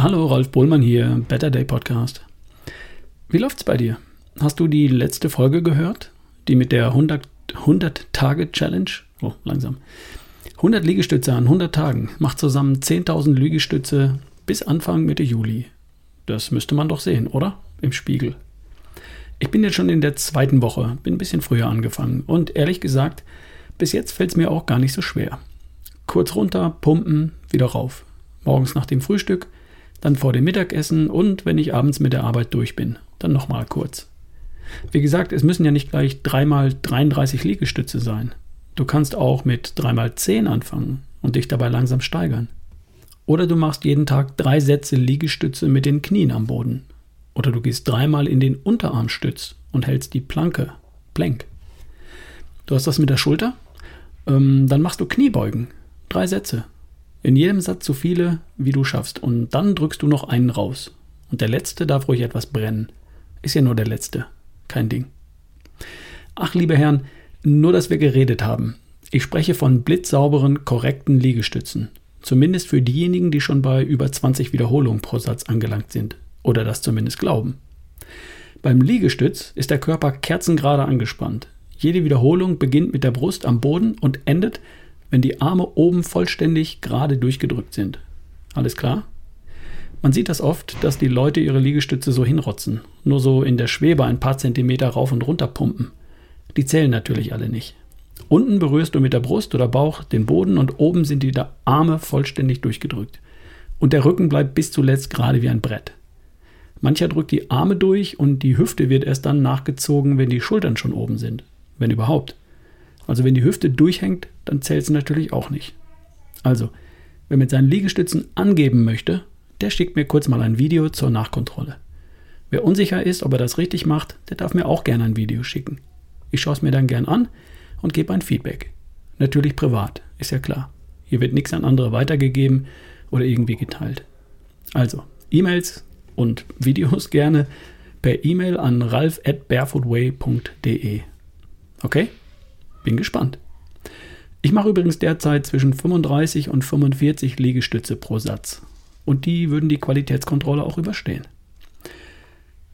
Hallo, Rolf Bohlmann hier, Better Day Podcast. Wie läuft's bei dir? Hast du die letzte Folge gehört? Die mit der 100-Tage-Challenge? oh, langsam. 100 Liegestütze an 100 Tagen macht zusammen 10.000 Liegestütze bis Anfang Mitte Juli. Das müsste man doch sehen, oder? Im Spiegel. Ich bin jetzt schon in der zweiten Woche, bin ein bisschen früher angefangen und ehrlich gesagt, bis jetzt fällt es mir auch gar nicht so schwer. Kurz runter, pumpen, wieder rauf. Morgens nach dem Frühstück dann vor dem Mittagessen und wenn ich abends mit der Arbeit durch bin, dann nochmal kurz. Wie gesagt, es müssen ja nicht gleich dreimal 33 Liegestütze sein. Du kannst auch mit dreimal 10 anfangen und dich dabei langsam steigern. Oder du machst jeden Tag drei Sätze Liegestütze mit den Knien am Boden. Oder du gehst dreimal in den Unterarmstütz und hältst die Planke, Plank. Du hast das mit der Schulter? Ähm, dann machst du Kniebeugen. Drei Sätze. In jedem Satz so viele, wie du schaffst. Und dann drückst du noch einen raus. Und der letzte darf ruhig etwas brennen. Ist ja nur der letzte. Kein Ding. Ach, liebe Herren, nur dass wir geredet haben. Ich spreche von blitzsauberen, korrekten Liegestützen. Zumindest für diejenigen, die schon bei über 20 Wiederholungen pro Satz angelangt sind. Oder das zumindest glauben. Beim Liegestütz ist der Körper kerzengerade angespannt. Jede Wiederholung beginnt mit der Brust am Boden und endet wenn die Arme oben vollständig gerade durchgedrückt sind. Alles klar? Man sieht das oft, dass die Leute ihre Liegestütze so hinrotzen, nur so in der Schwebe ein paar Zentimeter rauf und runter pumpen. Die zählen natürlich alle nicht. Unten berührst du mit der Brust oder Bauch den Boden und oben sind die Arme vollständig durchgedrückt. Und der Rücken bleibt bis zuletzt gerade wie ein Brett. Mancher drückt die Arme durch und die Hüfte wird erst dann nachgezogen, wenn die Schultern schon oben sind. Wenn überhaupt. Also wenn die Hüfte durchhängt, dann zählt es natürlich auch nicht. Also, wer mit seinen Liegestützen angeben möchte, der schickt mir kurz mal ein Video zur Nachkontrolle. Wer unsicher ist, ob er das richtig macht, der darf mir auch gerne ein Video schicken. Ich schaue es mir dann gern an und gebe ein Feedback. Natürlich privat, ist ja klar. Hier wird nichts an andere weitergegeben oder irgendwie geteilt. Also, E-Mails und Videos gerne per E-Mail an ralf at barefootway.de. Okay? Bin gespannt. Ich mache übrigens derzeit zwischen 35 und 45 Liegestütze pro Satz. Und die würden die Qualitätskontrolle auch überstehen.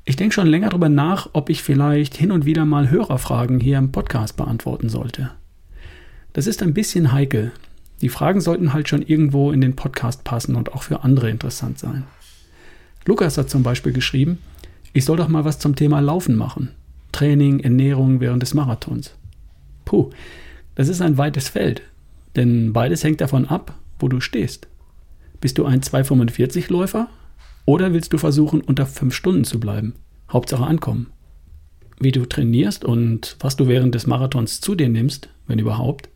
Ich denke schon länger darüber nach, ob ich vielleicht hin und wieder mal Hörerfragen hier im Podcast beantworten sollte. Das ist ein bisschen heikel. Die Fragen sollten halt schon irgendwo in den Podcast passen und auch für andere interessant sein. Lukas hat zum Beispiel geschrieben, ich soll doch mal was zum Thema Laufen machen. Training, Ernährung während des Marathons. Puh, das ist ein weites Feld, denn beides hängt davon ab, wo du stehst. Bist du ein 245-Läufer oder willst du versuchen, unter 5 Stunden zu bleiben? Hauptsache ankommen. Wie du trainierst und was du während des Marathons zu dir nimmst, wenn überhaupt,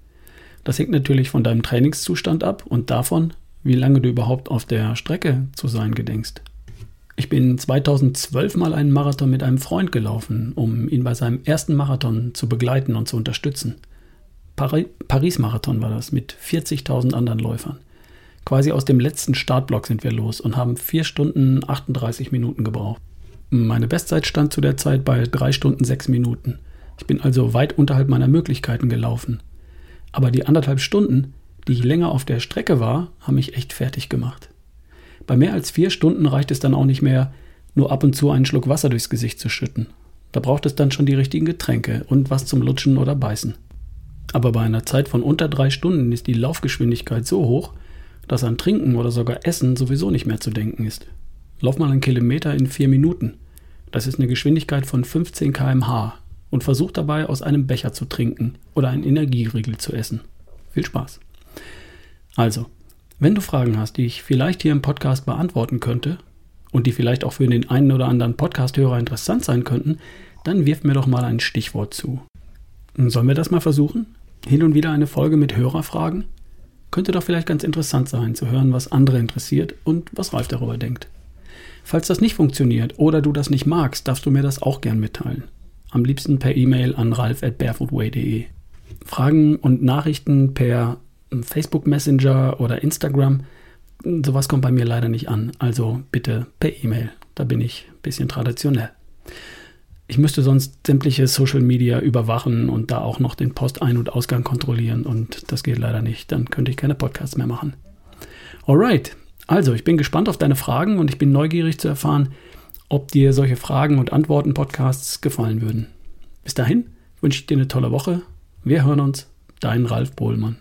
das hängt natürlich von deinem Trainingszustand ab und davon, wie lange du überhaupt auf der Strecke zu sein gedenkst. Ich bin 2012 mal einen Marathon mit einem Freund gelaufen, um ihn bei seinem ersten Marathon zu begleiten und zu unterstützen. Pari Paris-Marathon war das mit 40.000 anderen Läufern. Quasi aus dem letzten Startblock sind wir los und haben 4 Stunden 38 Minuten gebraucht. Meine Bestzeit stand zu der Zeit bei 3 Stunden 6 Minuten. Ich bin also weit unterhalb meiner Möglichkeiten gelaufen. Aber die anderthalb Stunden, die ich länger auf der Strecke war, haben mich echt fertig gemacht. Bei mehr als vier Stunden reicht es dann auch nicht mehr, nur ab und zu einen Schluck Wasser durchs Gesicht zu schütten. Da braucht es dann schon die richtigen Getränke und was zum Lutschen oder Beißen. Aber bei einer Zeit von unter drei Stunden ist die Laufgeschwindigkeit so hoch, dass an Trinken oder sogar Essen sowieso nicht mehr zu denken ist. Lauf mal einen Kilometer in vier Minuten. Das ist eine Geschwindigkeit von 15 km/h und versuch dabei aus einem Becher zu trinken oder einen Energieriegel zu essen. Viel Spaß. Also, wenn du Fragen hast, die ich vielleicht hier im Podcast beantworten könnte und die vielleicht auch für den einen oder anderen Podcast-Hörer interessant sein könnten, dann wirf mir doch mal ein Stichwort zu. Sollen wir das mal versuchen? Hin und wieder eine Folge mit Hörerfragen? Könnte doch vielleicht ganz interessant sein, zu hören, was andere interessiert und was Ralf darüber denkt. Falls das nicht funktioniert oder du das nicht magst, darfst du mir das auch gern mitteilen. Am liebsten per E-Mail an ralf at barefootway.de. Fragen und Nachrichten per Facebook Messenger oder Instagram. Sowas kommt bei mir leider nicht an. Also bitte per E-Mail. Da bin ich ein bisschen traditionell. Ich müsste sonst sämtliche Social Media überwachen und da auch noch den Postein- und Ausgang kontrollieren und das geht leider nicht. Dann könnte ich keine Podcasts mehr machen. Alright, Also, ich bin gespannt auf deine Fragen und ich bin neugierig zu erfahren, ob dir solche Fragen und Antworten-Podcasts gefallen würden. Bis dahin wünsche ich dir eine tolle Woche. Wir hören uns. Dein Ralf Bohlmann.